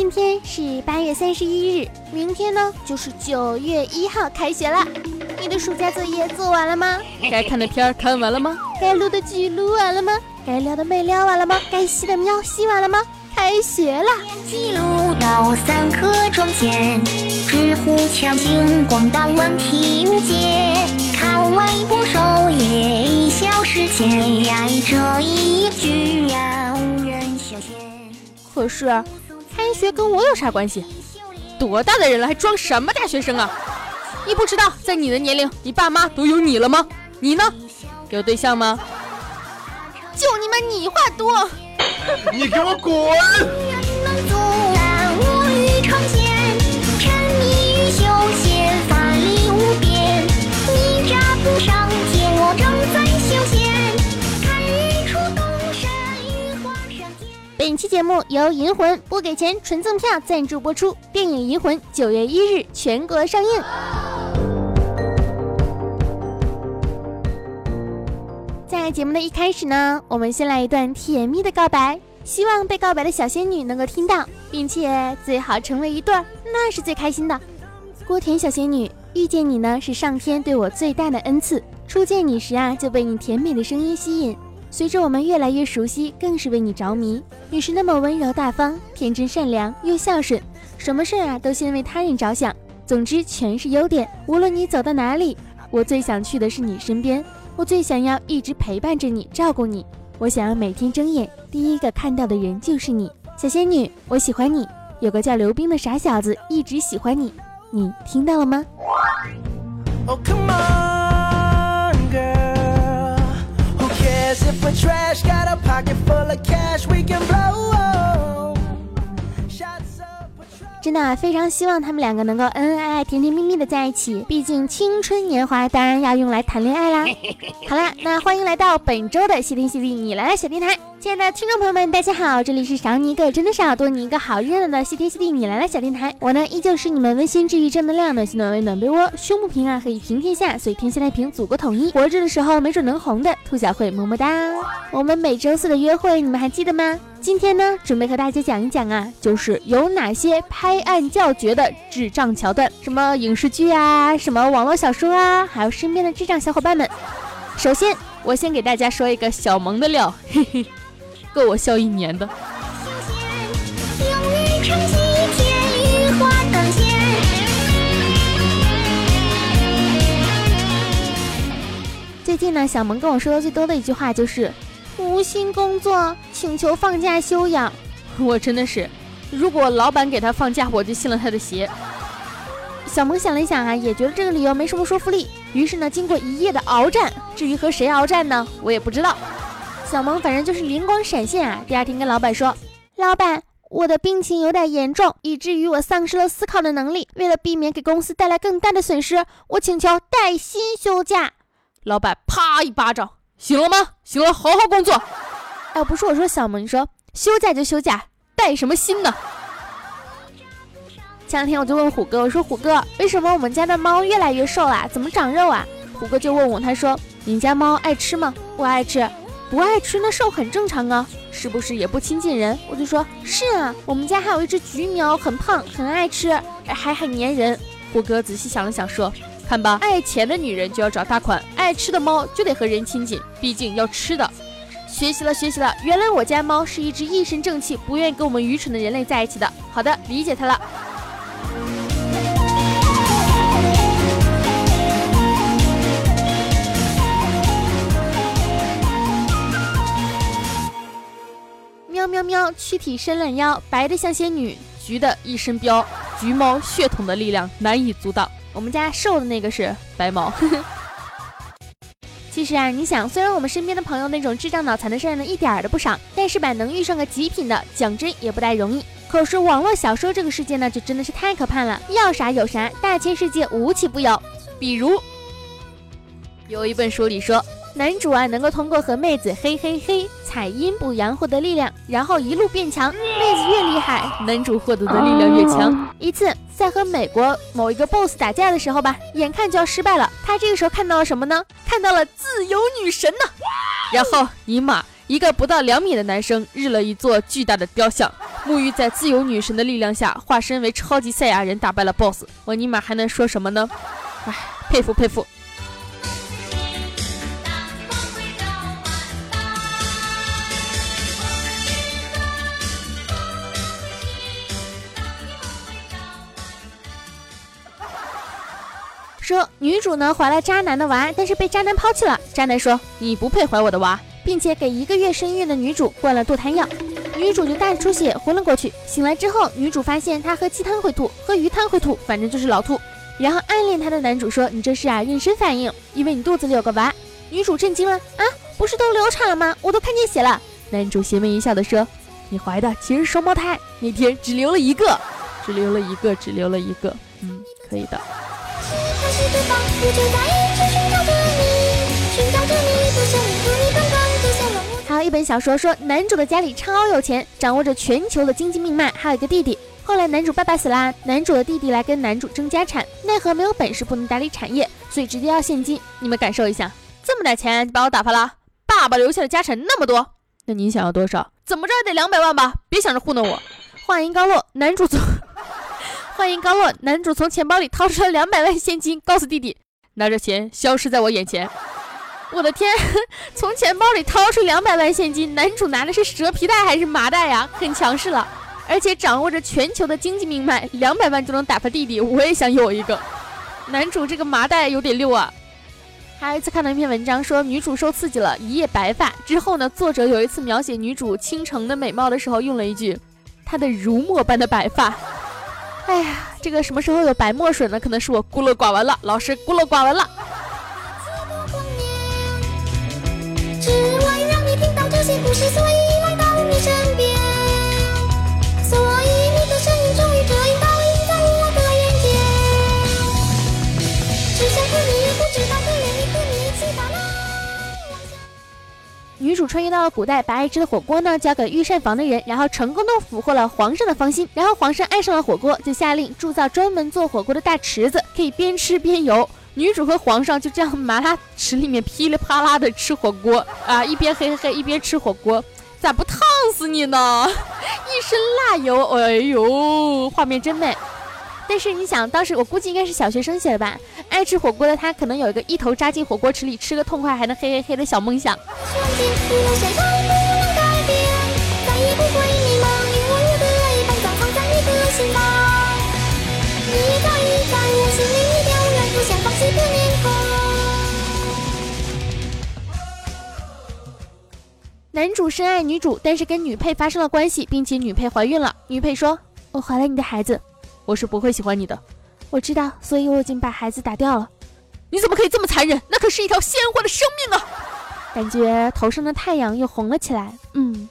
今天是八月三十一日，明天呢就是九月一号开学了。你的暑假作业做完了吗？该看的片儿看完了吗？该录的剧录完了吗？该撩的妹撩完了吗？该吸的喵吸完了吗？开学了！记录到三颗窗前，纸糊墙金光荡问题无解。看完一部首页，一小时前，这一句让人休闲。可是，开学跟我有啥关系？多大的人了，还装什么大学生啊？你不知道，在你的年龄，你爸妈都有你了吗？你呢？有对象吗？就你们你话多！你给我滚！节目由银魂不给钱纯赠票赞助播出。电影《银魂》九月一日全国上映。在节目的一开始呢，我们先来一段甜蜜的告白，希望被告白的小仙女能够听到，并且最好成为一对儿，那是最开心的。郭田小仙女遇见你呢，是上天对我最大的恩赐。初见你时啊，就被你甜美的声音吸引。随着我们越来越熟悉，更是为你着迷。你是那么温柔大方、天真善良又孝顺，什么事儿啊都先为他人着想。总之全是优点。无论你走到哪里，我最想去的是你身边。我最想要一直陪伴着你，照顾你。我想要每天睁眼第一个看到的人就是你，小仙女。我喜欢你。有个叫刘冰的傻小子一直喜欢你，你听到了吗？真的非常希望他们两个能够恩恩爱爱、甜甜蜜蜜的在一起。毕竟青春年华当然要用来谈恋爱啦。好啦，那欢迎来到本周的谢天谢地你来了小电台。亲爱的听众朋友们，大家好，这里是少你一个真的少，多你一个好热闹的谢天谢地你来了小电台。我呢依旧是你们温馨治愈正能量、暖心暖胃暖被窝、胸不平啊可以平天下，所以天下太平，祖国统一。活着的时候没准能红的兔小慧，么么哒。我们每周四的约会你们还记得吗？今天呢，准备和大家讲一讲啊，就是有哪些拍案叫绝的智障桥段，什么影视剧啊，什么网络小说啊，还有身边的智障小伙伴们。首先，我先给大家说一个小萌的料，嘿嘿，够我笑一年的。最近呢，小萌跟我说的最多的一句话就是。无心工作，请求放假休养。我真的是，如果老板给他放假，我就信了他的邪。小萌想了一想啊，也觉得这个理由没什么说服力。于是呢，经过一夜的鏖战，至于和谁鏖战呢，我也不知道。小萌反正就是灵光闪现啊，第二天跟老板说：“老板，我的病情有点严重，以至于我丧失了思考的能力。为了避免给公司带来更大的损失，我请求带薪休假。”老板啪一巴掌。醒了吗？醒了，好好工作。哎，不是我说小萌，你说休假就休假，带什么薪呢？前两天我就问虎哥，我说虎哥，为什么我们家的猫越来越瘦了？怎么长肉啊？虎哥就问我，他说你家猫爱吃吗？不爱吃，不爱吃那瘦很正常啊，是不是也不亲近人？我就说是啊，我们家还有一只橘喵，很胖，很爱吃，还很粘人。虎哥仔细想了想说。看吧，爱钱的女人就要找大款，爱吃的猫就得和人亲近，毕竟要吃的。学习了，学习了，原来我家猫是一只一身正气、不愿意跟我们愚蠢的人类在一起的。好的，理解它了。躯体伸懒腰，白的像仙女，橘的一身膘，橘猫血统的力量难以阻挡。我们家瘦的那个是白毛。其实啊，你想，虽然我们身边的朋友那种智障脑残的事儿呢，一点儿都不少，但是吧，能遇上个极品的，讲真也不太容易。可是网络小说这个世界呢，就真的是太可怕了，要啥有啥，大千世界无奇不有。比如，有一本书里说。男主啊，能够通过和妹子嘿嘿嘿采阴补阳获得力量，然后一路变强。妹子越厉害，男主获得的力量越强。一次在和美国某一个 boss 打架的时候吧，眼看就要失败了，他这个时候看到了什么呢？看到了自由女神呢。然后尼玛，一个不到两米的男生日了一座巨大的雕像，沐浴在自由女神的力量下，化身为超级赛亚人，打败了 BOSS。我尼玛还能说什么呢？唉，佩服佩服。说女主呢怀了渣男的娃，但是被渣男抛弃了。渣男说你不配怀我的娃，并且给一个月身孕的女主灌了堕胎药，女主就大出血昏了过去。醒来之后，女主发现她喝鸡汤会吐，喝鱼汤会吐，反正就是老吐。然后暗恋她的男主说你这是啊妊娠反应，因为你肚子里有个娃。女主震惊了啊，不是都流产了吗？我都看见血了。男主邪魅一笑的说你怀的其实是双胞胎，那天只留了一个，只留了一个，只留了一个。嗯，可以的。还有一本小说说，男主的家里超有钱，掌握着全球的经济命脉，还有一个弟弟。后来男主爸爸死啦，男主的弟弟来跟男主争家产，奈何没有本事，不能打理产业，所以直接要现金。你们感受一下，这么点钱就把我打发了？爸爸留下的家产那么多，那你想要多少？怎么着也得两百万吧？别想着糊弄我。话音刚落，男主走。话音刚落，男主从钱包里掏出了两百万现金，告诉弟弟：“拿着钱消失在我眼前。”我的天，从钱包里掏出两百万现金，男主拿的是蛇皮袋还是麻袋呀？很强势了，而且掌握着全球的经济命脉，两百万就能打发弟弟，我也想有一个。男主这个麻袋有点溜啊。还有一次看到一篇文章，说女主受刺激了，一夜白发。之后呢，作者有一次描写女主倾城的美貌的时候，用了一句：“她的如墨般的白发。”哎呀，这个什么时候有白墨水呢？可能是我孤陋寡闻了，老师孤陋寡闻了。女主穿越到了古代，把爱吃的火锅呢交给御膳房的人，然后成功的俘获了皇上的芳心。然后皇上爱上了火锅，就下令铸造专门做火锅的大池子，可以边吃边游。女主和皇上就这样麻辣池里面噼里啪啦的吃火锅啊，一边嘿嘿嘿一边吃火锅，咋不烫死你呢？一身辣油，哎呦，画面真美。但是你想，当时我估计应该是小学生写的吧？爱吃火锅的他，可能有一个一头扎进火锅池里吃个痛快，还能嘿嘿嘿的小梦想。男主深爱女主，但是跟女配发生了关系，并且女配怀孕了。女配说：“我怀了你的孩子。”我是不会喜欢你的，我知道，所以我已经把孩子打掉了。你怎么可以这么残忍？那可是一条鲜活的生命啊！感觉头上的太阳又红了起来。嗯。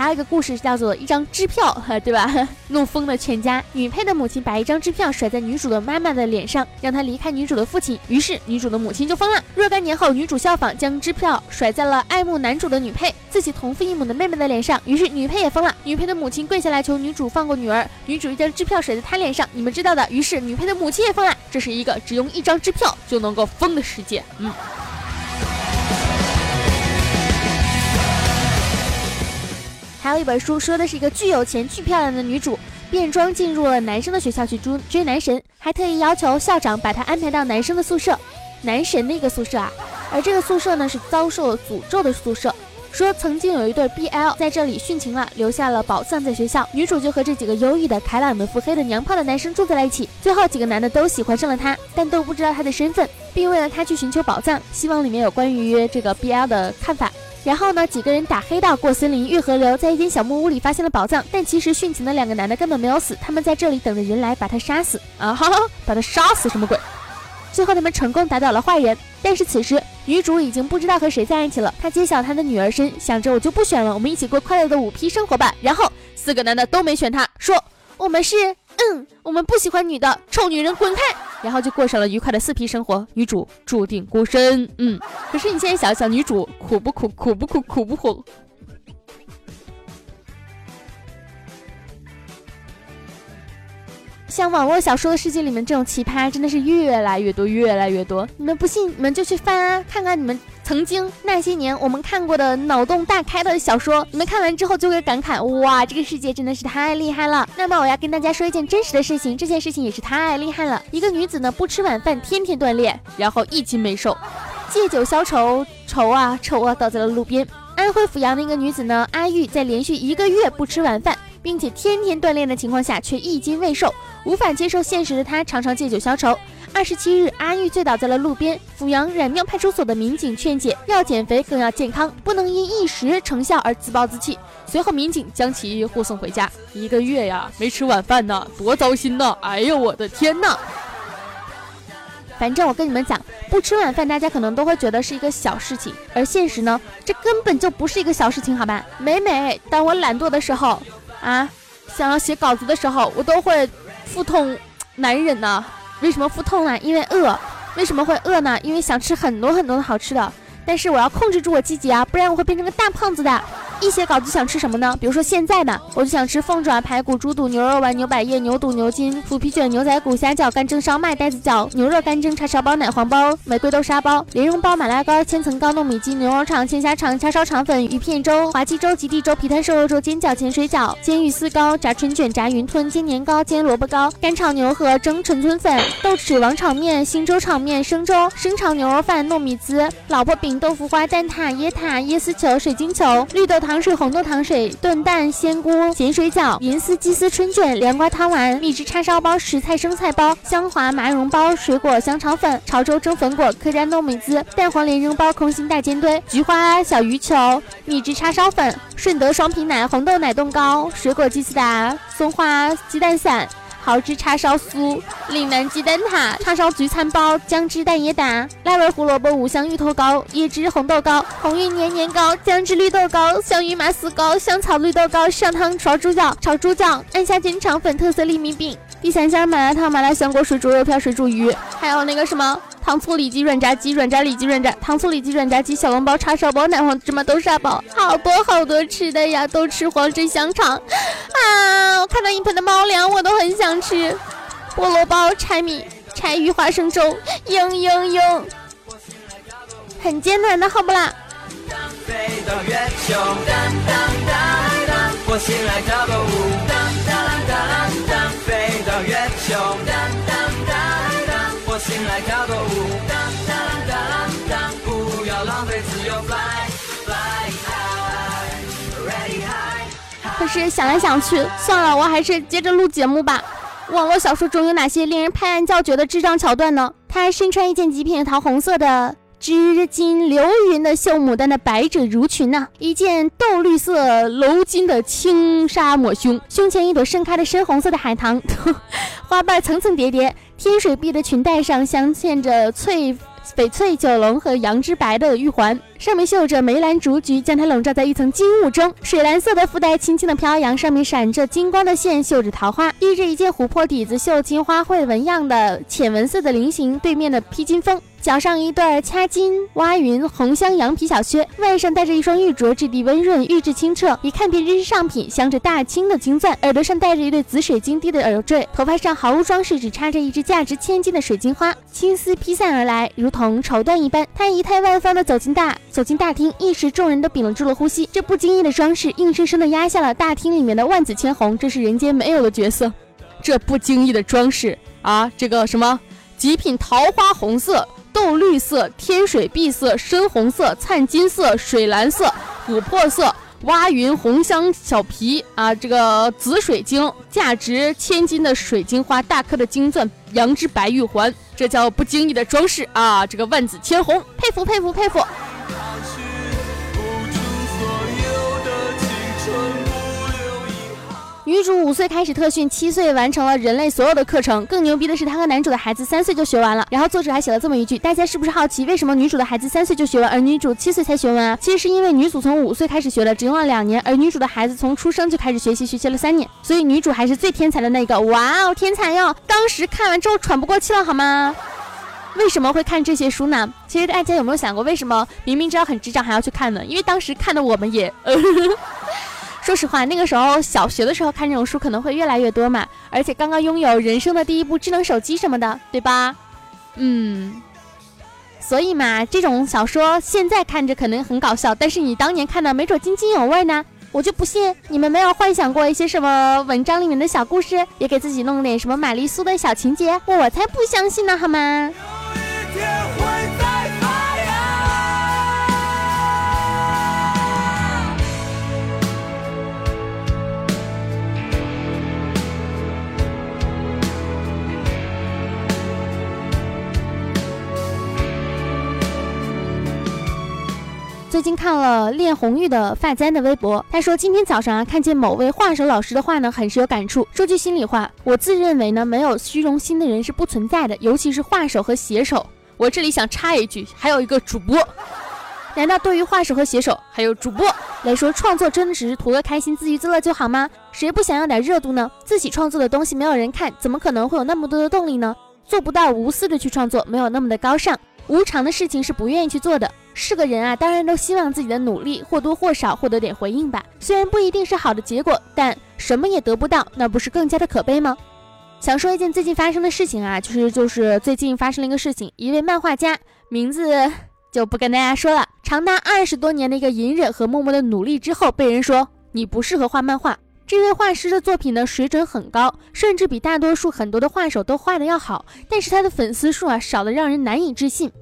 还有一个故事叫做一张支票，对吧？怒疯了全家。女配的母亲把一张支票甩在女主的妈妈的脸上，让她离开女主的父亲。于是女主的母亲就疯了。若干年后，女主效仿，将支票甩在了爱慕男主的女配自己同父异母的妹妹的脸上。于是女配也疯了。女配的母亲跪下来求女主放过女儿。女主一张支票甩在她脸上，你们知道的。于是女配的母亲也疯了。这是一个只用一张支票就能够疯的世界。嗯。还有一本书说的是一个巨有钱、巨漂亮的女主，变装进入了男生的学校去追追男神，还特意要求校长把她安排到男生的宿舍，男神的一个宿舍啊。而这个宿舍呢是遭受诅咒的宿舍，说曾经有一对 BL 在这里殉情了，留下了宝藏在学校。女主就和这几个忧郁的、开朗的、腹黑的、娘炮的男生住在了一起。最后几个男的都喜欢上了她，但都不知道她的身份，并为了她去寻求宝藏，希望里面有关于这个 BL 的看法。然后呢，几个人打黑道，过森林，越河流，在一间小木屋里发现了宝藏。但其实殉情的两个男的根本没有死，他们在这里等着人来把他杀死啊！哈哈，把他杀死什么鬼？最后他们成功打倒了坏人。但是此时女主已经不知道和谁在一起了。她揭晓她的女儿身，想着我就不选了，我们一起过快乐的五 P 生活吧。然后四个男的都没选她，说我们是。嗯，我们不喜欢女的，臭女人，滚开！然后就过上了愉快的四皮生活，女主注定孤身。嗯，可是你现在想想，女主苦不苦？苦不苦？苦不苦？像网络小说的世界里面，这种奇葩真的是越来越多，越来越多。你们不信，你们就去翻啊，看看你们。曾经那些年我们看过的脑洞大开的小说，你们看完之后就会感慨：哇，这个世界真的是太厉害了。那么我要跟大家说一件真实的事情，这件事情也是太厉害了。一个女子呢不吃晚饭，天天锻炼，然后一斤没瘦，借酒消愁，愁啊愁啊，倒在了路边。安徽阜阳的一个女子呢，阿玉在连续一个月不吃晚饭，并且天天锻炼的情况下，却一斤未瘦，无法接受现实的她，常常借酒消愁。二十七日，阿玉醉倒在了路边。阜阳染庙派出所的民警劝解：要减肥更要健康，不能因一时成效而自暴自弃。随后，民警将其护送回家。一个月呀，没吃晚饭呢，多糟心呐！哎呦，我的天呐！反正我跟你们讲，不吃晚饭，大家可能都会觉得是一个小事情，而现实呢，这根本就不是一个小事情，好吧？每每当我懒惰的时候，啊，想要写稿子的时候，我都会腹痛难忍呢。为什么腹痛呢？因为饿。为什么会饿呢？因为想吃很多很多的好吃的。但是我要控制住我自己啊，不然我会变成个大胖子的。一写稿子想吃什么呢？比如说现在吧，我就想吃凤爪、排骨、猪肚、牛肉丸、牛百叶、牛肚、牛筋、腐皮卷、牛仔骨、虾饺、干蒸烧麦、带子饺、牛肉干蒸、叉烧包、奶黄包、玫瑰豆沙包、莲蓉包、马拉糕、千层糕、糯米鸡、牛肉肠、鲜虾肠、叉烧肠粉、鱼片粥、滑鸡粥、极地粥、皮蛋瘦肉粥、煎饺、咸水饺、煎鱼丝糕、炸春卷、炸云吞、煎年糕、煎萝卜糕、干炒牛河、蒸陈村粉、豆豉王炒面、新粥炒面、生粥、生炒牛肉饭、糯米糍、老婆饼、豆腐花、蛋挞、椰挞、椰丝球、水晶球、绿豆糖糖水、红豆糖水。炖蛋、鲜菇、咸水饺、银丝鸡丝春卷、凉瓜汤丸、蜜汁叉烧包、食菜生菜包、香滑麻蓉包、水果香肠粉、潮州蒸粉果、客家糯米糍、蛋黄莲蓉包、空心大煎堆、菊花小鱼球、蜜汁叉烧粉、顺德双皮奶、红豆奶冻糕、水果鸡丝达、松花鸡蛋散。蚝汁叉烧酥、岭南鸡蛋挞、叉烧焗餐包、姜汁蛋椰打、辣味胡萝卜五香芋头糕、椰汁红豆糕、红玉年年糕、姜汁绿豆糕、香芋麻丝糕、香草绿豆糕、上汤炒猪脚、炒猪脚、安虾煎肠粉、特色粒米饼、地三鲜麻辣烫、麻辣香锅水煮肉片、水煮鱼，还有那个什么。糖醋里脊、软炸鸡、软炸里脊、软炸糖醋里脊、软炸鸡、小笼包、叉烧包、奶黄芝麻豆沙包，好多好多吃的呀！都吃黄汁香肠啊！一盆的猫粮，我都很想吃。菠萝包、柴米、柴鱼花生粥，嘤嘤嘤，很艰难的，好不啦？是想来想去，算了，我还是接着录节目吧。网络小说中有哪些令人拍案叫绝的智障桥段呢？他身穿一件极品桃红色的。织金流云的绣牡丹的百褶襦裙呢，一件豆绿色镂金的轻纱抹胸，胸前一朵盛开的深红色的海棠，花瓣层层叠叠，天水碧的裙带上镶嵌着翠。翡翠九龙和羊脂白的玉环，上面绣着梅兰竹菊，将它笼罩在一层金雾中。水蓝色的腹带轻轻的飘扬，上面闪着金光的线绣着桃花。依着一件琥珀底子绣金花卉纹样的浅纹色的菱形对面的披金风。脚上一对掐金挖云红镶羊皮小靴，腕上戴着一双玉镯，质地温润，玉质清澈，一看便知是上品，镶着大金的金钻。耳朵上戴着一对紫水晶滴的耳坠，头发上毫无装饰，只插着一只价值千金的水晶花，青丝披散而来，如同绸缎一般。她仪态万方的走进大走进大厅，一时众人都屏住了呼吸。这不经意的装饰，硬生生的压下了大厅里面的万紫千红，这是人间没有的角色。这不经意的装饰啊，这个什么极品桃花红色。豆绿色、天水碧色、深红色、灿金色、水蓝色、琥珀色、挖云红香小皮啊，这个紫水晶，价值千金的水晶花，大颗的金钻，羊脂白玉环，这叫不经意的装饰啊！这个万紫千红，佩服佩服佩服。女主五岁开始特训，七岁完成了人类所有的课程。更牛逼的是，她和男主的孩子三岁就学完了。然后作者还写了这么一句：大家是不是好奇，为什么女主的孩子三岁就学完，而女主七岁才学完啊？其实是因为女主从五岁开始学的，只用了两年，而女主的孩子从出生就开始学习，学习了三年。所以女主还是最天才的那个。哇哦，天才哟！当时看完之后喘不过气了，好吗？为什么会看这些书呢？其实大家有没有想过，为什么明明知道很智障还要去看呢？因为当时看的我们也。说实话，那个时候小学的时候看这种书可能会越来越多嘛，而且刚刚拥有人生的第一部智能手机什么的，对吧？嗯，所以嘛，这种小说现在看着可能很搞笑，但是你当年看的没准津津有味呢。我就不信你们没有幻想过一些什么文章里面的小故事，也给自己弄点什么玛丽苏的小情节，我才不相信呢，好吗？最近看了练红玉的发簪的微博，他说今天早上啊看见某位画手老师的话呢，很是有感触。说句心里话，我自认为呢没有虚荣心的人是不存在的，尤其是画手和写手。我这里想插一句，还有一个主播，难道对于画手和写手还有主播来说，创作真的只是图个开心、自娱自乐就好吗？谁不想要点热度呢？自己创作的东西没有人看，怎么可能会有那么多的动力呢？做不到无私的去创作，没有那么的高尚。无偿的事情是不愿意去做的。是个人啊，当然都希望自己的努力或多或少获得点回应吧。虽然不一定是好的结果，但什么也得不到，那不是更加的可悲吗？想说一件最近发生的事情啊，就是就是最近发生了一个事情，一位漫画家，名字就不跟大家说了，长达二十多年的一个隐忍和默默的努力之后，被人说你不适合画漫画。这位画师的作品呢，水准很高，甚至比大多数很多的画手都画的要好，但是他的粉丝数啊，少的让人难以置信，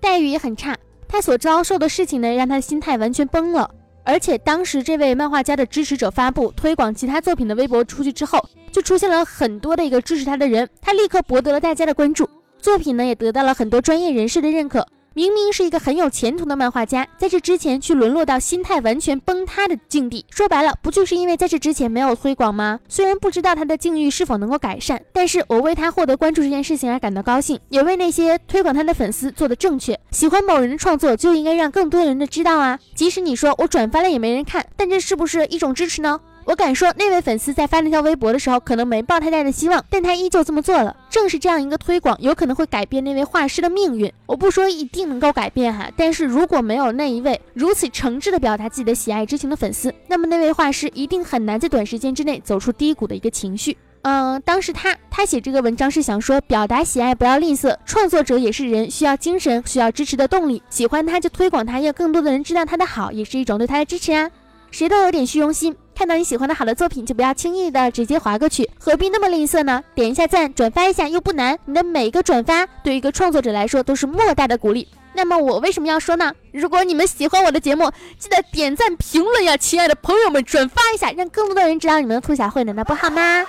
待遇也很差。他所遭受的事情呢，让他心态完全崩了。而且当时这位漫画家的支持者发布推广其他作品的微博出去之后，就出现了很多的一个支持他的人，他立刻博得了大家的关注，作品呢也得到了很多专业人士的认可。明明是一个很有前途的漫画家，在这之前却沦落到心态完全崩塌的境地。说白了，不就是因为在这之前没有推广吗？虽然不知道他的境遇是否能够改善，但是我为他获得关注这件事情而感到高兴，也为那些推广他的粉丝做的正确。喜欢某人的创作，就应该让更多人的知道啊！即使你说我转发了也没人看，但这是不是一种支持呢？我敢说，那位粉丝在发那条微博的时候，可能没抱太大的希望，但他依旧这么做了。正是这样一个推广，有可能会改变那位画师的命运。我不说一定能够改变哈，但是如果没有那一位如此诚挚的表达自己的喜爱之情的粉丝，那么那位画师一定很难在短时间之内走出低谷的一个情绪。嗯，当时他他写这个文章是想说，表达喜爱不要吝啬，创作者也是人，需要精神，需要支持的动力。喜欢他就推广他，要更多的人知道他的好，也是一种对他的支持啊。谁都有点虚荣心。看到你喜欢的好的作品，就不要轻易的直接划过去，何必那么吝啬呢？点一下赞，转发一下又不难，你的每一个转发对于一个创作者来说都是莫大的鼓励。那么我为什么要说呢？如果你们喜欢我的节目，记得点赞评论呀，亲爱的朋友们，转发一下，让更多的人知道你们的兔小慧呢，那不好吗？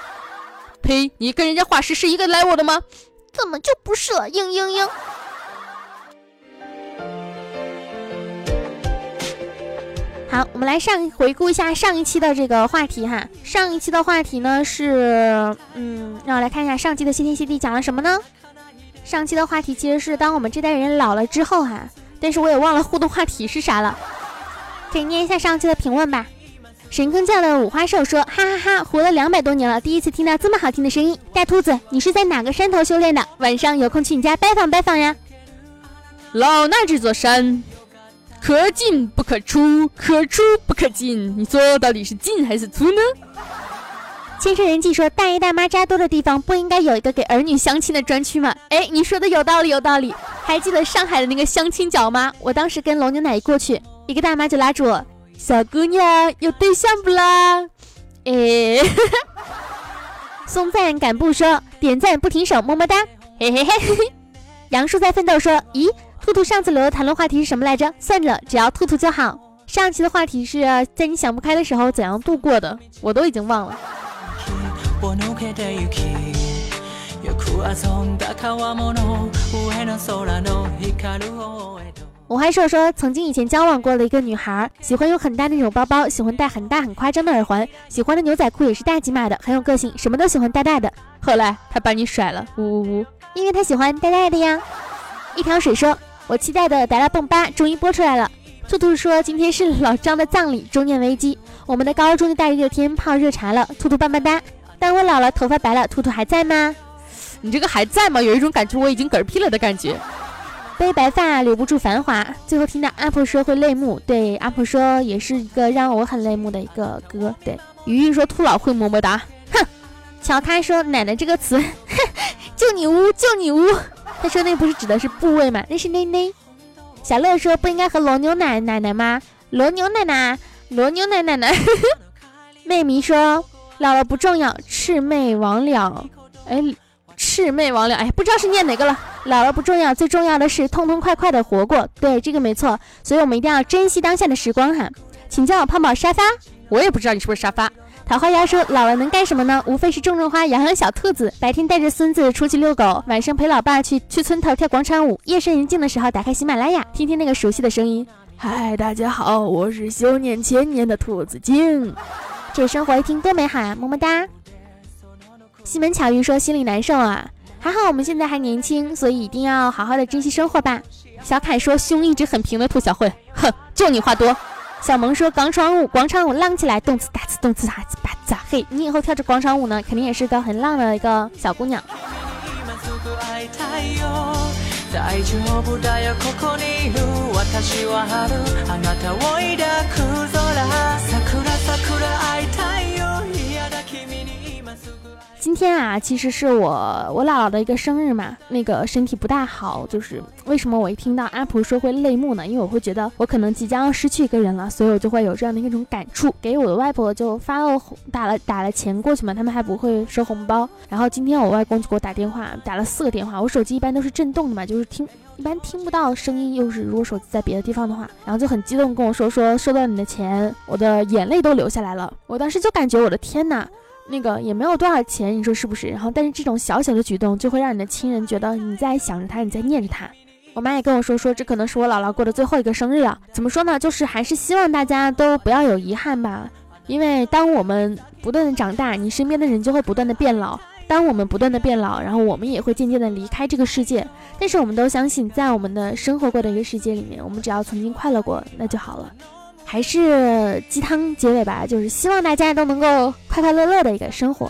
呸！你跟人家画师是一个 level 的吗？怎么就不是了？嘤嘤嘤。好，我们来上回顾一下上一期的这个话题哈。上一期的话题呢是，嗯，让我来看一下上期的谢天谢地讲了什么呢？上期的话题其实是当我们这代人老了之后哈，但是我也忘了互动话题是啥了，可以念一下上期的评论吧。神坑教的五花兽说：哈哈哈，活了两百多年了，第一次听到这么好听的声音。大兔子，你是在哪个山头修炼的？晚上有空去你家拜访拜访呀。老衲这座山。可进不可出，可出不可进。你说到底是进还是出呢？千山人迹说，大爷大妈扎多的地方不应该有一个给儿女相亲的专区吗？哎，你说的有道理，有道理。还记得上海的那个相亲角吗？我当时跟龙牛奶一过去，一个大妈就拉住我：“小姑娘有对象不啦？”哎，松赞敢不说，点赞不停手，么么哒，嘿嘿嘿。杨树在奋斗说：“咦？”兔兔上次留的谈论话题是什么来着？算了，只要兔兔就好。上期的话题是在你想不开的时候怎样度过的，我都已经忘了。我还说说曾经以前交往过的一个女孩，喜欢有很大的那种包包，喜欢戴很大很夸张的耳环，喜欢的牛仔裤也是大几码的，很有个性，什么都喜欢大大的。后来她把你甩了，呜呜呜，因为她喜欢大大的呀。一条水说。我期待的《达拉蹦吧》终于播出来了。兔兔说今天是老张的葬礼，中年危机。我们的高中的大热天泡热茶了。兔兔棒棒哒。当我老了，头发白了，兔兔还在吗？你这个还在吗？有一种感觉我已经嗝屁了的感觉。背白发留不住繁华。最后听到阿婆说会泪目，对阿婆说也是一个让我很泪目的一个歌。对，鱼鱼说兔老会么么哒。哼。乔咖说奶奶这个词，哼，就你污就你污。他说那不是指的是部位吗？那是内内。小乐说不应该和罗牛奶奶奶吗？罗牛奶奶，罗牛奶奶奶。妹迷说姥姥不重要，魑魅魍魉。哎，魑魅魍魉，哎，不知道是念哪个了。姥姥不重要，最重要的是痛痛快快的活过。对，这个没错。所以我们一定要珍惜当下的时光哈。请叫我胖宝沙发，我也不知道你是不是沙发。桃花妖说：“老了能干什么呢？无非是种种花，养养小兔子。白天带着孙子出去遛狗，晚上陪老爸去去村头跳广场舞。夜深人静的时候，打开喜马拉雅，听听那个熟悉的声音。嗨，大家好，我是修炼千年的兔子精。这生活一听多美好啊！么么哒。”西门巧遇说：“心里难受啊，还好我们现在还年轻，所以一定要好好的珍惜生活吧。”小凯说：“胸一直很平的兔小慧，哼，就你话多。”小萌说：“广场舞，广场舞浪起来，动次打次，动次打次，吧咋嘿，你以后跳着广场舞呢，肯定也是个很浪的一个小姑娘。”今天啊，其实是我我姥姥的一个生日嘛，那个身体不大好，就是为什么我一听到阿婆说会泪目呢？因为我会觉得我可能即将要失去一个人了，所以我就会有这样的一种感触。给我的外婆就发了打了打了钱过去嘛，他们还不会收红包。然后今天我外公就给我打电话，打了四个电话，我手机一般都是震动的嘛，就是听一般听不到声音，又是如果手机在别的地方的话，然后就很激动跟我说说收到你的钱，我的眼泪都流下来了。我当时就感觉我的天呐！那个也没有多少钱，你说是不是？然后，但是这种小小的举动就会让你的亲人觉得你在想着他，你在念着他。我妈也跟我说说，这可能是我姥姥过的最后一个生日了。怎么说呢？就是还是希望大家都不要有遗憾吧。因为当我们不断的长大，你身边的人就会不断的变老。当我们不断的变老，然后我们也会渐渐的离开这个世界。但是我们都相信，在我们的生活过的一个世界里面，我们只要曾经快乐过，那就好了。还是鸡汤结尾吧，就是希望大家都能够快快乐乐的一个生活。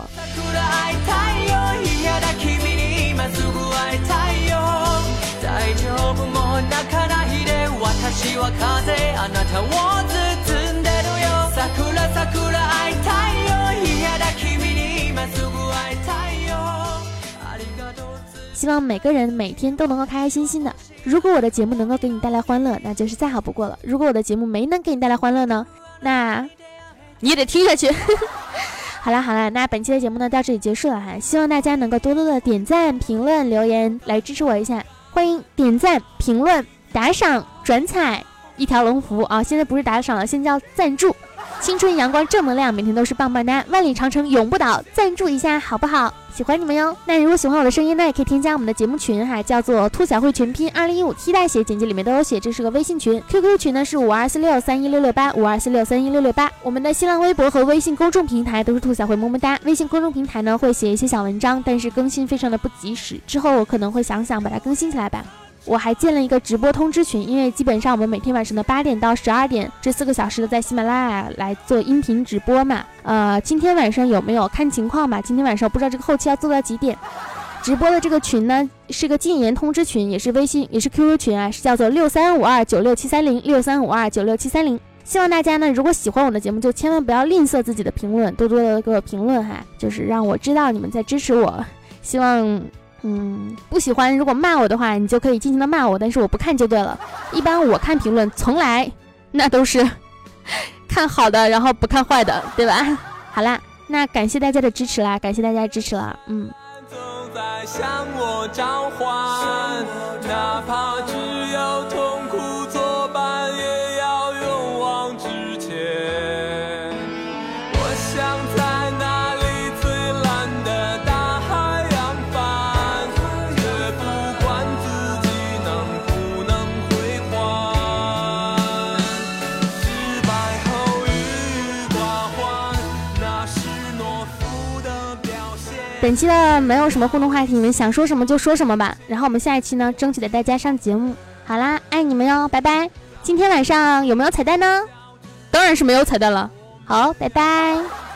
希望每个人每天都能够开开心心的。如果我的节目能够给你带来欢乐，那就是再好不过了。如果我的节目没能给你带来欢乐呢，那你也得听下去。好了好了，那本期的节目呢到这里结束了哈。希望大家能够多多的点赞、评论、留言来支持我一下。欢迎点赞、评论、打赏、转采一条龙服务啊！现在不是打赏了，现在叫赞助。青春阳光正能量，每天都是棒棒哒，万里长城永不倒。赞助一下好不好？喜欢你们哟。那如果喜欢我的声音呢，也可以添加我们的节目群哈，叫做兔小慧全拼二零一五 T 大写，简介里面都有写，这是个微信群。QQ 群呢是五二四六三一六六八五二四六三一六六八。我们的新浪微博和微信公众平台都是兔小慧么么哒。微信公众平台呢会写一些小文章，但是更新非常的不及时，之后我可能会想想把它更新起来吧。我还建了一个直播通知群，因为基本上我们每天晚上的八点到十二点这四个小时的在喜马拉雅来做音频直播嘛。呃，今天晚上有没有看情况吧？今天晚上不知道这个后期要做到几点。直播的这个群呢是个禁言通知群，也是微信也是 QQ 群啊，是叫做六三五二九六七三零六三五二九六七三零。希望大家呢，如果喜欢我的节目，就千万不要吝啬自己的评论，多多的给我评论哈，就是让我知道你们在支持我。希望。嗯，不喜欢，如果骂我的话，你就可以尽情的骂我，但是我不看就对了。一般我看评论，从来那都是看好的，然后不看坏的，对吧？好啦，那感谢大家的支持啦，感谢大家的支持啦，嗯。哪怕只有痛本期的没有什么互动话题，你们想说什么就说什么吧。然后我们下一期呢，争取带大家上节目。好啦，爱你们哟，拜拜。今天晚上有没有彩蛋呢？当然是没有彩蛋了。好，拜拜。